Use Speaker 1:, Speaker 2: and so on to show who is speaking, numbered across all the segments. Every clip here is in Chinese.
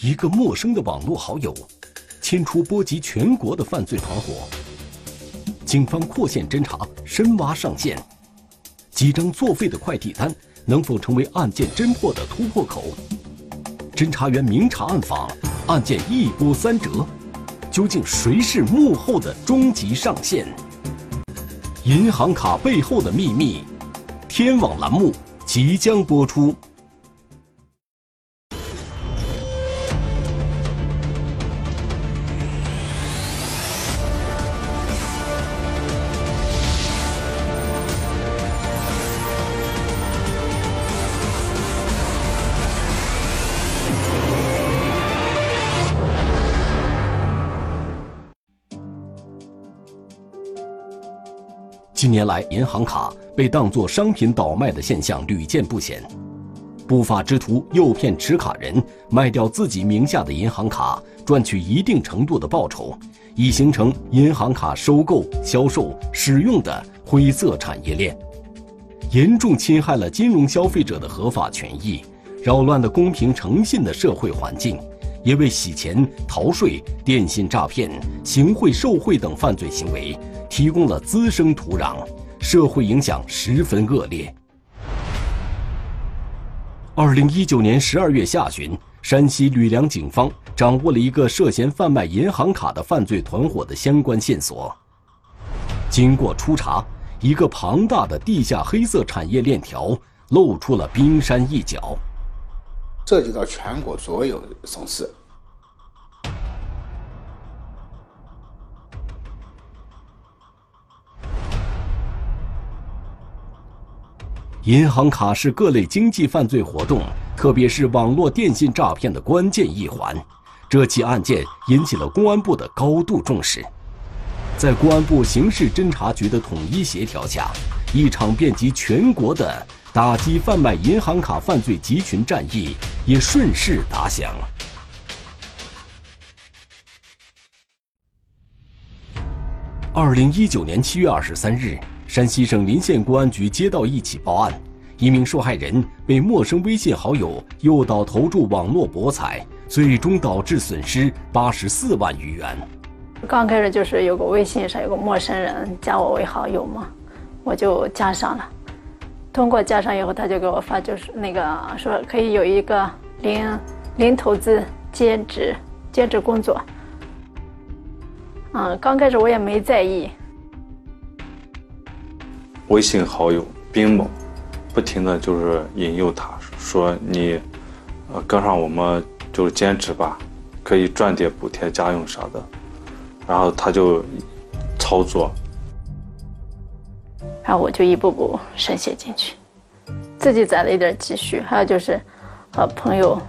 Speaker 1: 一个陌生的网络好友，牵出波及全国的犯罪团伙。警方扩线侦查，深挖上线。几张作废的快递单能否成为案件侦破的突破口？侦查员明察暗访，案件一波三折。究竟谁是幕后的终极上线？银行卡背后的秘密，天网栏目即将播出。近年来，银行卡被当作商品倒卖的现象屡见不鲜。不法之徒诱骗持卡人卖掉自己名下的银行卡，赚取一定程度的报酬，已形成银行卡收购、销售、使用的灰色产业链，严重侵害了金融消费者的合法权益，扰乱了公平诚信的社会环境，也为洗钱、逃税、电信诈骗、行贿受贿等犯罪行为。提供了滋生土壤，社会影响十分恶劣。二零一九年十二月下旬，山西吕梁警方掌握了一个涉嫌贩卖银行卡的犯罪团伙的相关线索。经过初查，一个庞大的地下黑色产业链条露出了冰山一角，
Speaker 2: 涉及到全国所有省市。
Speaker 1: 银行卡是各类经济犯罪活动，特别是网络电信诈骗的关键一环。这起案件引起了公安部的高度重视。在公安部刑事侦查局的统一协调下，一场遍及全国的打击贩卖银行卡犯罪集群战役也顺势打响。二零一九年七月二十三日。山西省临县公安局接到一起报案，一名受害人被陌生微信好友诱导投注网络博彩，最终导致损失八十四万余元。
Speaker 3: 刚开始就是有个微信上有个陌生人加我为好友嘛，我就加上了。通过加上以后，他就给我发，就是那个说可以有一个零零投资兼职兼职工作。嗯，刚开始我也没在意。
Speaker 4: 微信好友冰某，不停的就是引诱他，说你，呃，跟上我们就是兼职吧，可以赚点补贴家用啥的，然后他就操作，
Speaker 3: 然后我就一步步深陷进去，自己攒了一点积蓄，还有就是和朋友、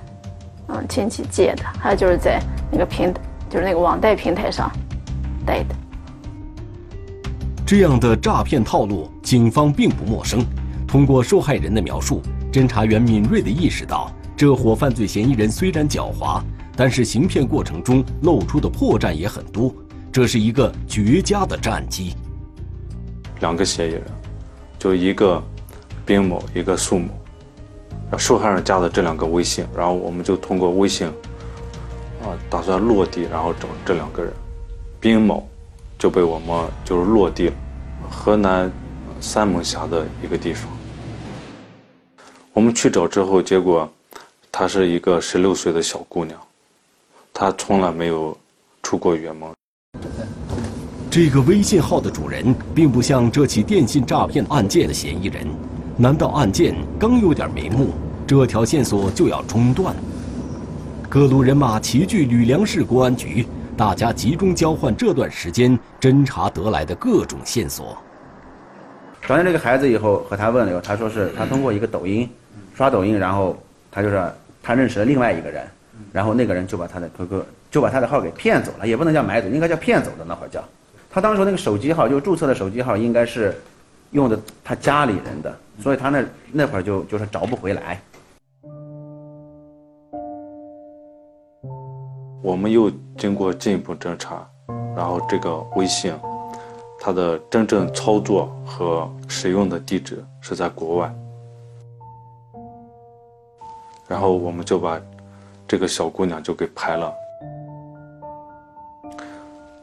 Speaker 3: 嗯亲戚借的，还有就是在那个平，就是那个网贷平台上贷的。
Speaker 1: 这样的诈骗套路，警方并不陌生。通过受害人的描述，侦查员敏锐地意识到，这伙犯罪嫌疑人虽然狡猾，但是行骗过程中露出的破绽也很多。这是一个绝佳的战机。
Speaker 4: 两个嫌疑人，就一个冰某，一个苏某。受害人加的这两个微信，然后我们就通过微信，啊，打算落地，然后找这两个人，冰某。就被我们就是落地了，河南三门峡的一个地方。我们去找之后，结果她是一个十六岁的小姑娘，她从来没有出过远门。
Speaker 1: 这个微信号的主人并不像这起电信诈骗案件的嫌疑人，难道案件刚有点眉目，这条线索就要中断？各路人马齐聚吕梁市公安局。大家集中交换这段时间侦查得来的各种线索。
Speaker 5: 找见这个孩子以后，和他问了以后，他说是他通过一个抖音刷抖音，然后他就说他认识了另外一个人，然后那个人就把他的 QQ 就把他的号给骗走了，也不能叫买走，应该叫骗走的那会儿叫。他当时那个手机号就注册的手机号应该是用的他家里人的，所以他那那会儿就就是找不回来。
Speaker 4: 我们又经过进一步侦查，然后这个微信，它的真正操作和使用的地址是在国外，然后我们就把这个小姑娘就给拍了。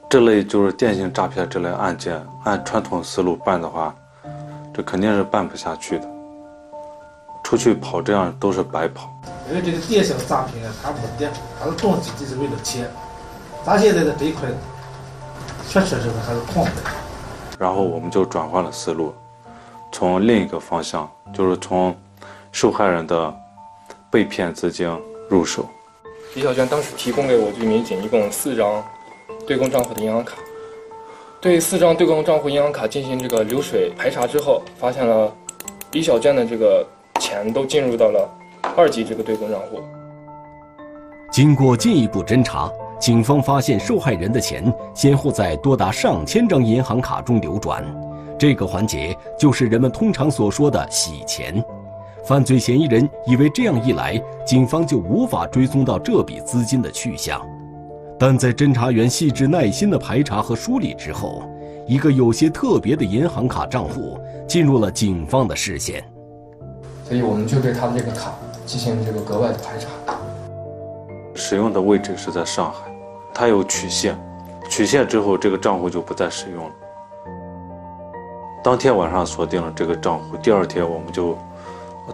Speaker 4: 这类就是电信诈骗这类案件，按传统思路办的话，这肯定是办不下去的。出去跑这样都是白跑。
Speaker 6: 因为这个电信诈骗，它目的它的动机就是为了钱。咱现在的这一块，确确实实还是空白。
Speaker 4: 然后我们就转换了思路，从另一个方向，就是从受害人的被骗资金入手。
Speaker 7: 李小娟当时提供给我军民警一共四张对公账户的银行卡，对四张对公账户银行卡进行这个流水排查之后，发现了李小娟的这个钱都进入到了二级这个对公账户。
Speaker 1: 经过进一步侦查，警方发现受害人的钱先后在多达上千张银行卡中流转，这个环节就是人们通常所说的洗钱。犯罪嫌疑人以为这样一来，警方就无法追踪到这笔资金的去向。但在侦查员细致耐心的排查和梳理之后，一个有些特别的银行卡账户进入了警方的视线。
Speaker 7: 所以我们就对他的这个卡进行这个格外的排查。
Speaker 4: 使用的位置是在上海，他有取现，取现之后这个账户就不再使用了。当天晚上锁定了这个账户，第二天我们就。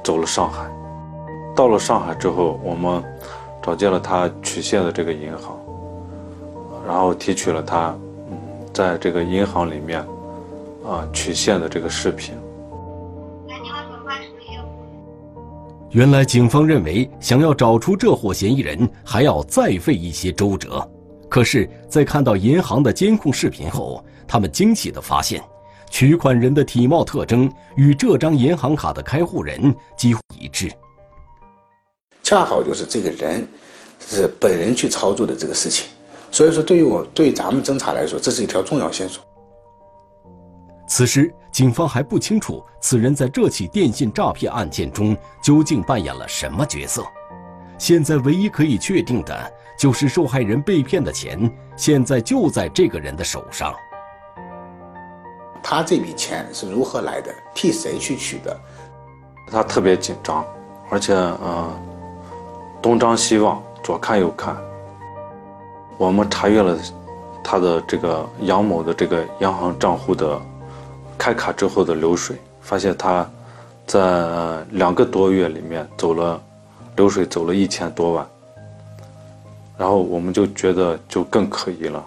Speaker 4: 走了上海，到了上海之后，我们找见了他取现的这个银行，然后提取了他嗯在这个银行里面啊取现的这个视频。
Speaker 1: 原来警方认为，想要找出这伙嫌疑人，还要再费一些周折。可是，在看到银行的监控视频后，他们惊喜地发现。取款人的体貌特征与这张银行卡的开户人几乎一致，
Speaker 2: 恰好就是这个人是本人去操作的这个事情，所以说对于我对咱们侦查来说，这是一条重要线索。
Speaker 1: 此时，警方还不清楚此人在这起电信诈骗案件中究竟扮演了什么角色。现在唯一可以确定的就是受害人被骗的钱现在就在这个人的手上。
Speaker 2: 他这笔钱是如何来的？替谁去取的？
Speaker 4: 他特别紧张，而且嗯，东张西望，左看右看。我们查阅了他的这个杨某的这个银行账户的开卡之后的流水，发现他在两个多月里面走了流水走了一千多万。然后我们就觉得就更可疑了，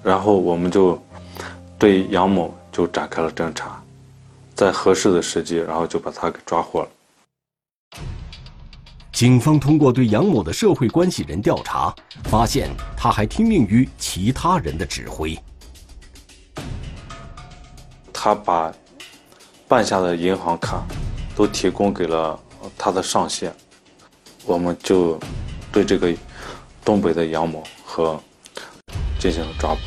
Speaker 4: 然后我们就对杨某。就展开了侦查，在合适的时机，然后就把他给抓获了。
Speaker 1: 警方通过对杨某的社会关系人调查，发现他还听命于其他人的指挥。
Speaker 4: 他把办下的银行卡都提供给了他的上线，我们就对这个东北的杨某和进行了抓捕。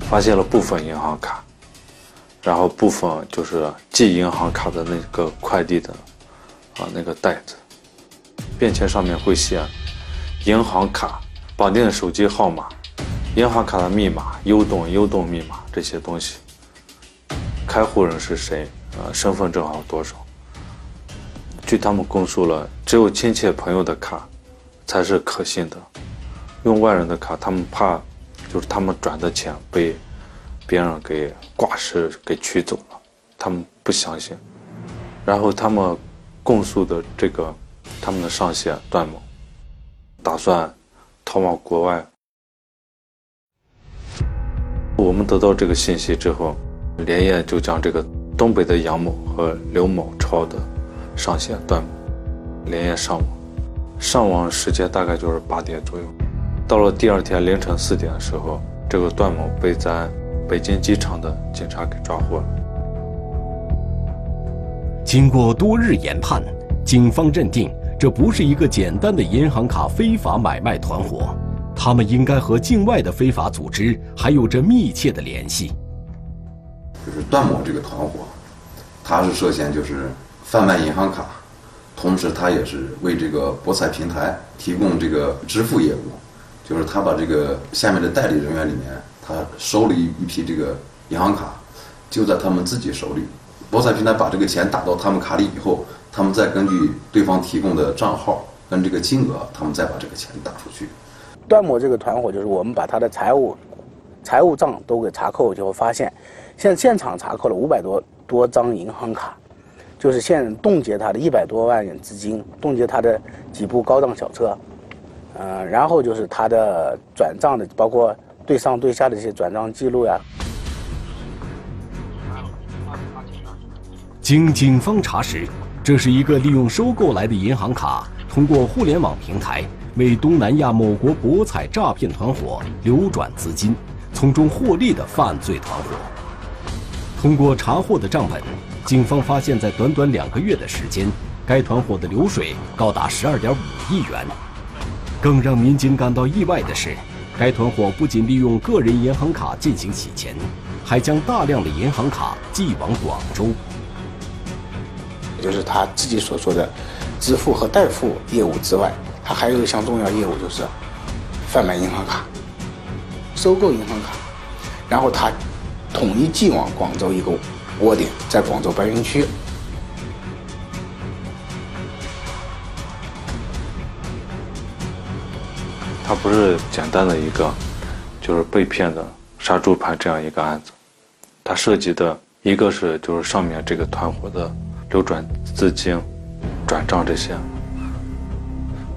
Speaker 4: 发现了部分银行卡，然后部分就是寄银行卡的那个快递的啊那个袋子，便签上面会写银行卡绑定的手机号码、银行卡的密码、优动优动密码这些东西，开户人是谁？呃，身份证号多少？据他们供述了，只有亲戚朋友的卡才是可信的，用外人的卡，他们怕。就是他们转的钱被别人给挂失、给取走了，他们不相信。然后他们供述的这个他们的上线段某，打算逃往国外。我们得到这个信息之后，连夜就将这个东北的杨某和刘某超的上线段某连夜上网，上网时间大概就是八点左右。到了第二天凌晨四点的时候，这个段某被咱北京机场的警察给抓获了。
Speaker 1: 经过多日研判，警方认定这不是一个简单的银行卡非法买卖团伙，他们应该和境外的非法组织还有着密切的联系。
Speaker 8: 就是段某这个团伙，他是涉嫌就是贩卖银行卡，同时他也是为这个博彩平台提供这个支付业务。就是他把这个下面的代理人员里面，他收了一一批这个银行卡，就在他们自己手里。博彩平台把这个钱打到他们卡里以后，他们再根据对方提供的账号跟这个金额，他们再把这个钱打出去。
Speaker 2: 段某这个团伙就是我们把他的财务财务账都给查扣，就会发现，现现场查扣了五百多多张银行卡，就是现冻结他的一百多万元资金，冻结他的几部高档小车，嗯、然后就是他的转账的，包括对上对下的这些转账记录呀。
Speaker 1: 经警方查实，这是一个利用收购来的银行卡，通过互联网平台为东南亚某国博彩诈骗团伙流转资金，从中获利的犯罪团伙。通过查获的账本，警方发现，在短短两个月的时间，该团伙的流水高达十二点五亿元。更让民警感到意外的是，该团伙不仅利用个人银行卡进行洗钱，还将大量的银行卡寄往广州。
Speaker 2: 就是他自己所说的支付和代付业务之外，他还有一项重要业务就是贩卖银行卡、收购银行卡，然后他统一寄往广州一个窝点，在广州白云区。
Speaker 4: 它不是简单的一个就是被骗的杀猪盘这样一个案子，它涉及的一个是就是上面这个团伙的流转资金、转账这些，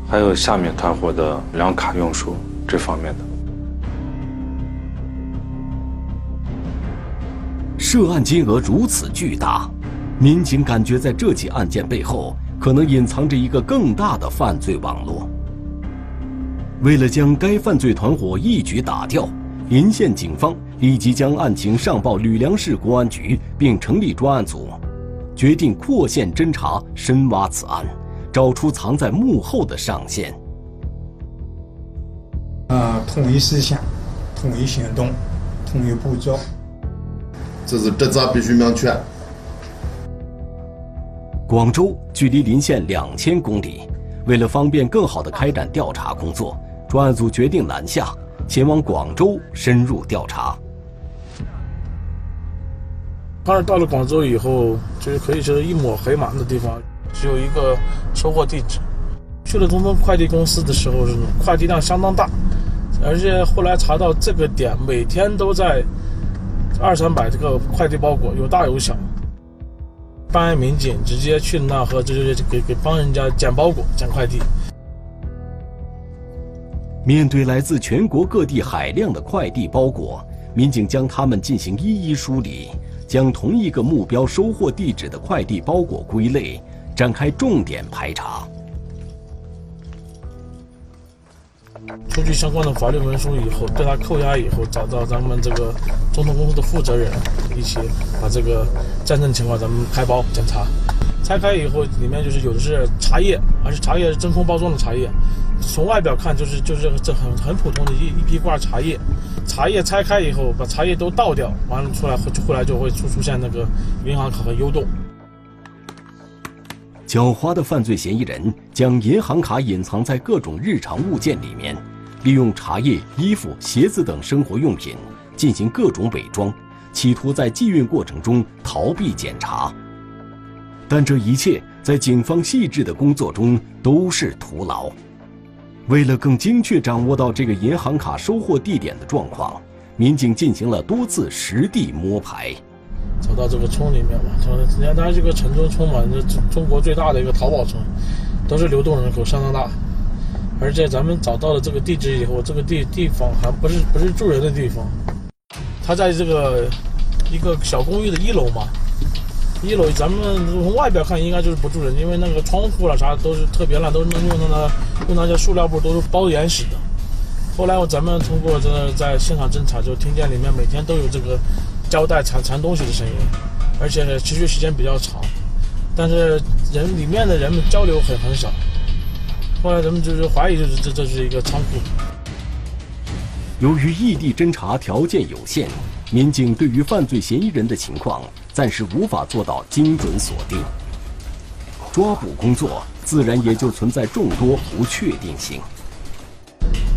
Speaker 4: 还有下面团伙的两卡用书这方面的。
Speaker 1: 涉案金额如此巨大，民警感觉在这起案件背后可能隐藏着一个更大的犯罪网络。为了将该犯罪团伙一举打掉，临县警方立即将案情上报吕梁市公安局，并成立专案组，决定扩线侦查，深挖此案，找出藏在幕后的上线。
Speaker 9: 啊，统一思想，统一行动，统一步骤。
Speaker 10: 这是职责必须明确。
Speaker 1: 广州距离临县两千公里，为了方便更好地开展调查工作，专案组决定南下，前往广州深入调查。
Speaker 6: 当然，到了广州以后，就是可以说是一抹黑马的地方，只有一个收货地址。去了东风快递公司的时候，是快递量相当大，而且后来查到这个点每天都在二三百这个快递包裹，有大有小。办案民警直接去那和就是给给帮人家捡包裹、捡快递。
Speaker 1: 面对来自全国各地海量的快递包裹，民警将他们进行一一梳理，将同一个目标收货地址的快递包裹归类，展开重点排查。
Speaker 6: 出具相关的法律文书以后，对他扣押以后，找到咱们这个中通公司的负责人，一起把这个战争情况咱们开包检查。拆开以后，里面就是有的是茶叶，而且茶叶是真空包装的茶叶。从外表看，就是就是这很很普通的一一批罐茶叶。茶叶拆开以后，把茶叶都倒掉，完了出来后后来就会出出现那个银行卡和优动。
Speaker 1: 狡猾的犯罪嫌疑人将银行卡隐藏在各种日常物件里面，利用茶叶、衣服、鞋子等生活用品进行各种伪装，企图在寄运过程中逃避检查。但这一切在警方细致的工作中都是徒劳。为了更精确掌握到这个银行卡收货地点的状况，民警进行了多次实地摸排。
Speaker 6: 走到这个村里面嘛，你看它这个城中村嘛，这中国最大的一个淘宝村，都是流动人口相当大，而且咱们找到了这个地址以后，这个地地方还不是不是住人的地方，它在这个一个小公寓的一楼嘛，一楼咱们从外表看应该就是不住人，因为那个窗户了啥都是特别烂，都是用那个用那些塑料布都是包严实的。后来我咱们通过这个在现场侦查，就听见里面每天都有这个。胶带缠缠东西的声音，而且持续时间比较长，但是人里面的人们交流很很少。后来咱们就是怀疑，就是这这是一个仓库。
Speaker 1: 由于异地侦查条件有限，民警对于犯罪嫌疑人的情况暂时无法做到精准锁定，抓捕工作自然也就存在众多不确定性。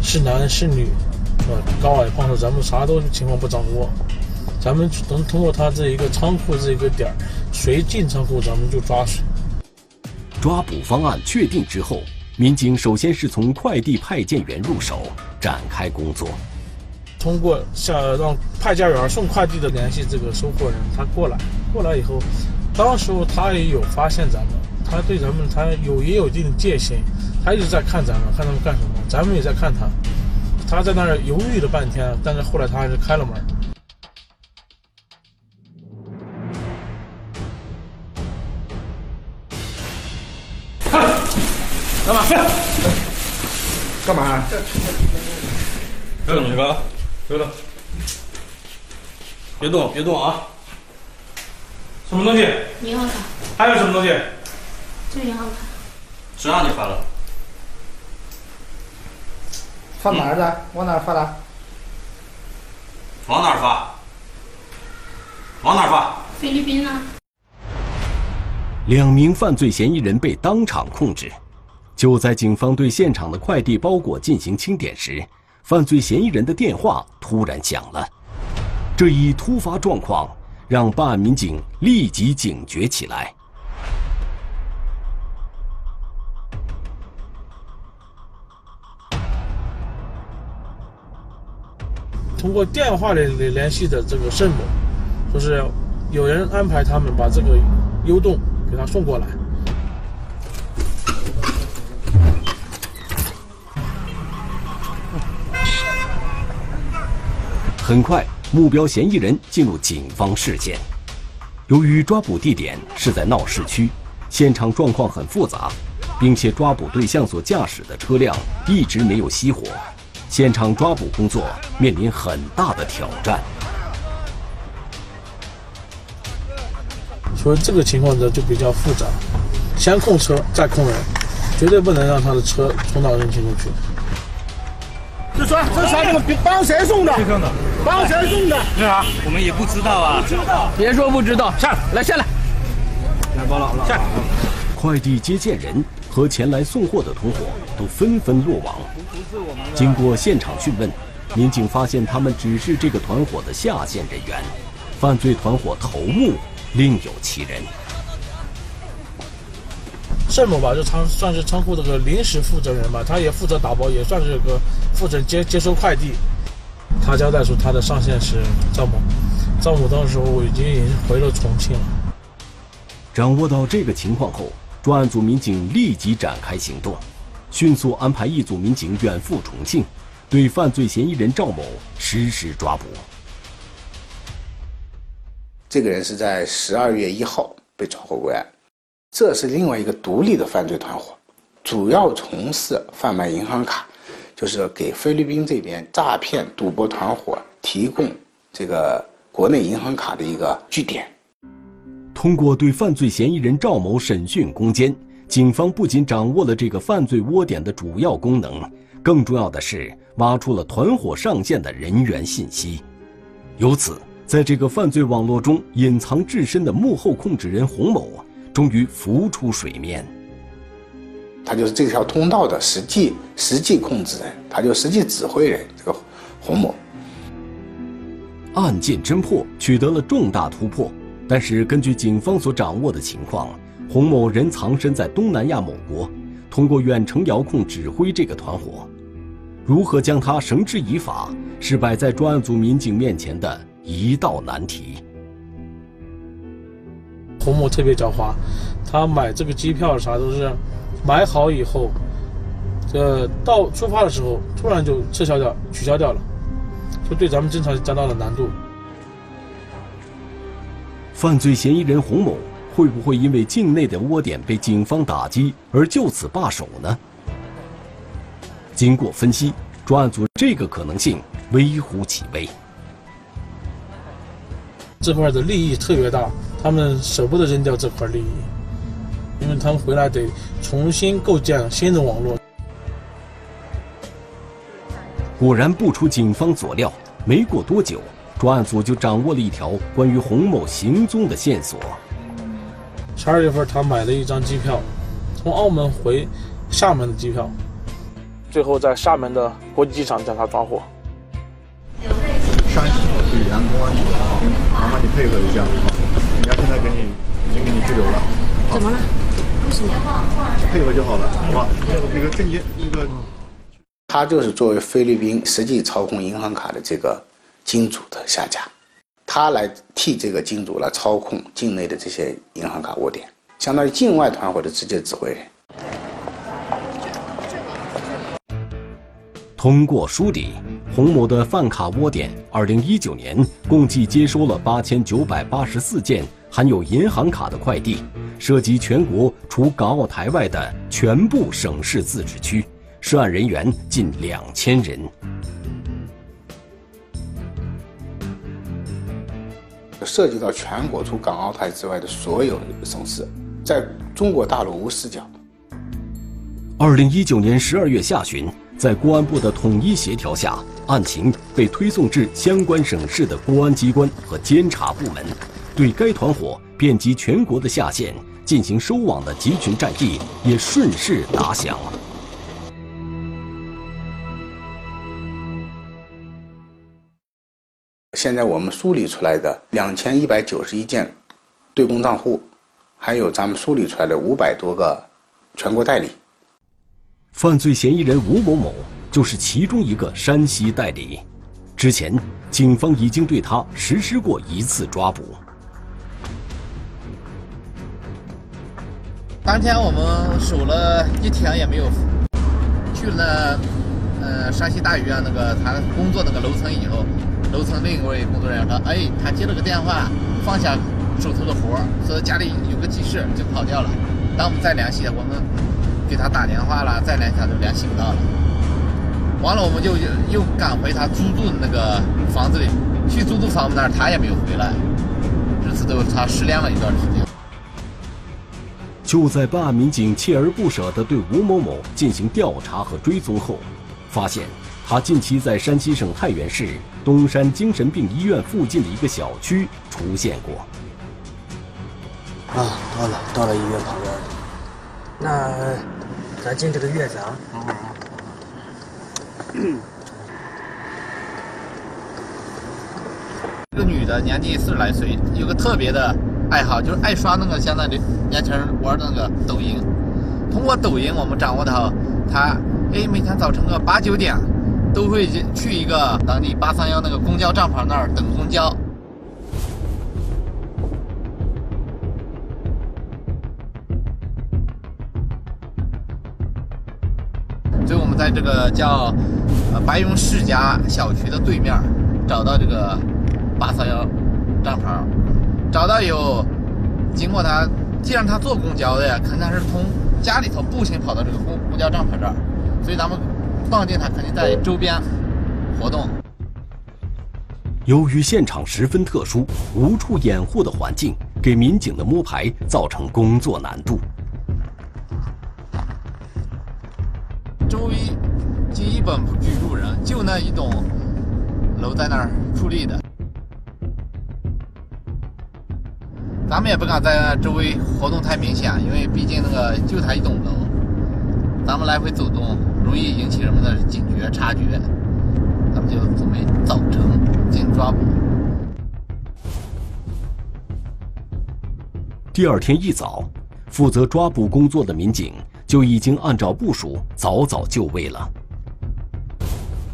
Speaker 6: 是男是女，吧？高矮胖瘦，咱们啥都情况不掌握，咱们能通过他这一个仓库这一个点儿，谁进仓库咱们就抓谁。
Speaker 1: 抓捕方案确定之后，民警首先是从快递派件员入手展开工作。
Speaker 6: 通过下让派件员送快递的联系这个收货人，他过来，过来以后，当时候他也有发现咱们，他对咱们他有也有一定的戒心，他一直在看咱们，看他们干什么，咱们也在看他，他在那儿犹豫了半天，但是后来他还是开了门。
Speaker 5: 干嘛？干嘛？
Speaker 11: 别动，你哥，别动，别动，别动啊！什么东西？
Speaker 12: 银行卡。
Speaker 11: 还有什么东西？
Speaker 12: 就银行卡。
Speaker 11: 谁让你发了？
Speaker 13: 发哪儿的？往哪儿发的？
Speaker 11: 往哪儿发？往哪儿发？
Speaker 12: 菲律宾呢？
Speaker 1: 两名犯罪嫌疑人被当场控制。就在警方对现场的快递包裹进行清点时，犯罪嫌疑人的电话突然响了。这一突发状况让办案民警立即警觉起来。
Speaker 6: 通过电话里联系的这个盛某，说是有人安排他们把这个优动给他送过来。
Speaker 1: 很快，目标嫌疑人进入警方视线。由于抓捕地点是在闹市区，现场状况很复杂，并且抓捕对象所驾驶的车辆一直没有熄火，现场抓捕工作面临很大的挑战。
Speaker 6: 所以这个情况呢就比较复杂，先控车再控人，绝对不能让他的车冲到人群中去。
Speaker 13: 这车，这啥这个帮谁送的？
Speaker 11: 谁送的。
Speaker 13: 帮谁送的？
Speaker 11: 是啊，我们也不知道啊。
Speaker 13: 不知道。
Speaker 11: 别说不知道，下来，来下来。来，包了，下。
Speaker 1: 快递接件人和前来送货的同伙都纷纷落网。经过现场讯问，民警发现他们只是这个团伙的下线人员，犯罪团伙头目另有其人。
Speaker 6: 盛某吧，就仓算是仓库这个临时负责人吧，他也负责打包，也算是个负责接接收快递。他交代说，他的上线是赵某，赵某当时我已经已经回了重庆了。
Speaker 1: 掌握到这个情况后，专案组民警立即展开行动，迅速安排一组民警远赴重庆，对犯罪嫌疑人赵某实施抓捕。
Speaker 2: 这个人是在十二月一号被抓获归案。这是另外一个独立的犯罪团伙，主要从事贩卖银行卡，就是给菲律宾这边诈骗赌博团伙提供这个国内银行卡的一个据点。
Speaker 1: 通过对犯罪嫌疑人赵某审讯攻坚，警方不仅掌握了这个犯罪窝点的主要功能，更重要的是挖出了团伙上线的人员信息。由此，在这个犯罪网络中隐藏至深的幕后控制人洪某。终于浮出水面。
Speaker 2: 他就是这条通道的实际实际控制人，他就实际指挥人。这个洪某
Speaker 1: 案件侦破取得了重大突破，但是根据警方所掌握的情况，洪某仍藏身在东南亚某国，通过远程遥控指挥这个团伙。如何将他绳之以法，是摆在专案组民警面前的一道难题。
Speaker 6: 洪某特别狡猾，他买这个机票啥都是买好以后，这到出发的时候突然就撤销掉、取消掉了，就对咱们侦查加大了难度。
Speaker 1: 犯罪嫌疑人洪某会不会因为境内的窝点被警方打击而就此罢手呢？经过分析，专案组这个可能性微乎其微。
Speaker 6: 这块的利益特别大。他们舍不得扔掉这块利益，因为他们回来得重新构建新的网络。
Speaker 1: 果然不出警方所料，没过多久，专案组就掌握了一条关于洪某行踪的线索。
Speaker 6: 十二月份，他买了一张机票，从澳门回厦门的机票，最后在厦门的国际机场将他抓获。
Speaker 14: 山西济南公安局的啊，麻烦你配合一下，人家现在给你已经给你拘留了。
Speaker 15: 怎么了？
Speaker 14: 配合就好了，好吧？那个那个证件那个。
Speaker 2: 他就是作为菲律宾实际操控银行卡的这个金主的下家，他来替这个金主来操控境内的这些银行卡窝点，相当于境外团伙的直接指挥人。
Speaker 1: 通过梳理，洪某的饭卡窝点，二零一九年共计接收了八千九百八十四件含有银行卡的快递，涉及全国除港澳台外的全部省市自治区。涉案人员近两千人，
Speaker 2: 涉及到全国除港澳台之外的所有省市，在中国大陆无死角。
Speaker 1: 二零一九年十二月下旬，在公安部的统一协调下，案情被推送至相关省市的公安机关和监察部门，对该团伙遍及全国的下线进行收网的集群战役也顺势打响。
Speaker 2: 现在我们梳理出来的两千一百九十一件对公账户，还有咱们梳理出来的五百多个全国代理，
Speaker 1: 犯罪嫌疑人吴某某就是其中一个山西代理。之前，警方已经对他实施过一次抓捕。
Speaker 16: 当天我们守了一天也没有去了，呃，山西大医院那个他工作那个楼层以后。楼层另一位工作人员说：“哎，他接了个电话，放下手头的活儿，说家里有个急事就跑掉了。当我们再联系，我们给他打电话了，再联系他都联系不到了。完了，我们就又赶回他租住的那个房子里，去租住房子那儿，他也没有回来。这次都他失联了一段时间。
Speaker 1: 就在办案民警锲而不舍地对吴某某进行调查和追踪后，发现。”他近期在山西省太原市东山精神病医院附近的一个小区出现过。
Speaker 17: 啊，到了，到了医院旁边。那咱进这个院子啊。
Speaker 16: 这个女的年纪四十来岁，有个特别的爱好，就是爱刷那个现在的年轻人玩的那个抖音。通过抖音，我们掌握到他，哎，每天早晨个八九点。都会去一个当地八三幺那个公交站牌那儿等公交。所以我们在这个叫呃白云世家小区的对面找到这个八三幺站牌，找到以后，经过他，既然他坐公交的呀，肯定他是从家里头步行跑到这个公公交站牌这儿，所以咱们。放定他肯定在周边活动。
Speaker 1: 由于现场十分特殊，无处掩护的环境，给民警的摸排造成工作难度。
Speaker 16: 周围基本不居住人，就那一栋楼在那儿矗立的。咱们也不敢在周围活动太明显，因为毕竟那个就他一栋楼，咱们来回走动。容易引起人们的警觉察觉，咱们就准备早晨进行抓捕。
Speaker 1: 第二天一早，负责抓捕工作的民警就已经按照部署早早就位了。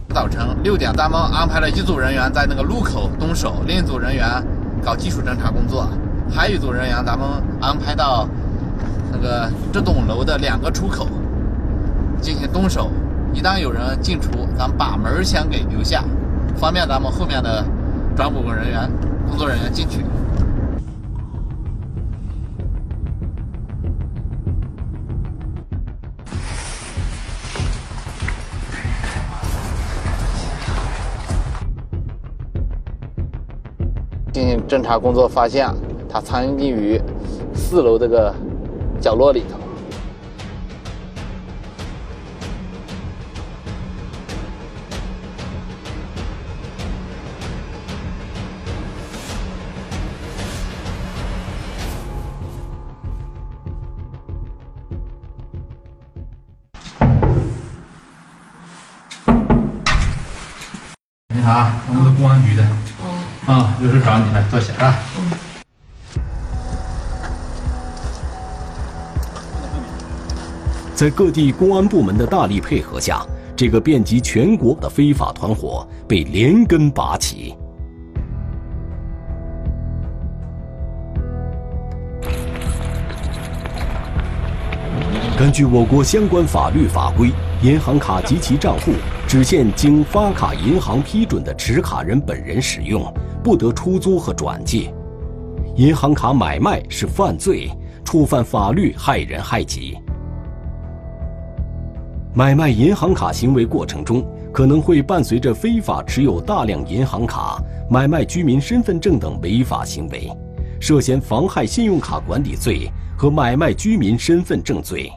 Speaker 16: 早晨六点，咱们安排了一组人员在那个路口蹲守，另一组人员搞技术侦查工作，还有一组人员咱们安排到那个这栋楼的两个出口。进行蹲守，一旦有人进出，咱们把门先给留下，方便咱们后面的抓捕人员、工作人员进去。进行侦查工作，发现他藏匿于四楼这个角落里头。
Speaker 18: 啊，我们是公安局的。哦。啊，有事找你，来坐下啊。
Speaker 1: 在各地公安部门的大力配合下，这个遍及全国的非法团伙被连根拔起。根据我国相关法律法规，银行卡及其账户只限经发卡银行批准的持卡人本人使用，不得出租和转借。银行卡买卖是犯罪，触犯法律，害人害己。买卖银行卡行为过程中，可能会伴随着非法持有大量银行卡、买卖居民身份证等违法行为，涉嫌妨害信用卡管理罪和买卖居民身份证罪。